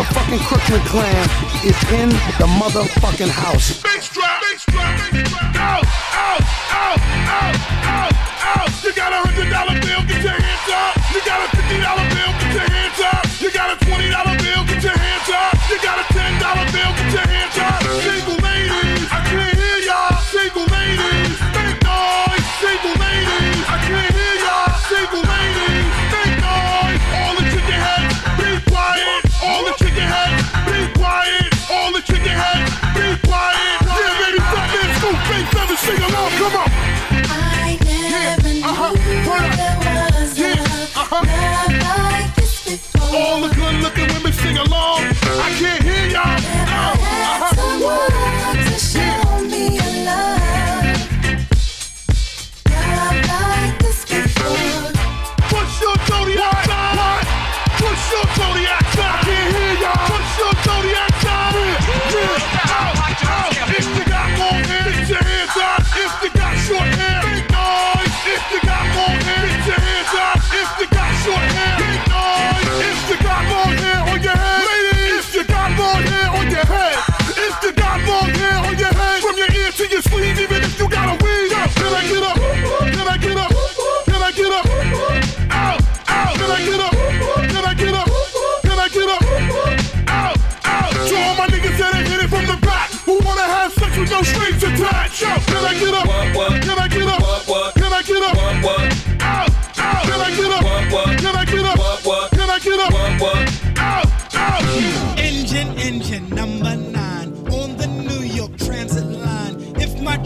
motherfucking Crooklyn clan is in the motherfucking house. Big strap, big strap, big strap. Out, out, out, out, out, out. You got a hundred dollar bill, get your hands up. You got a fifty dollar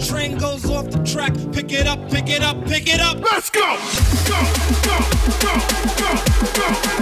train goes off the track. Pick it up, pick it up, pick it up. Let's go! Go, go, go, go, go.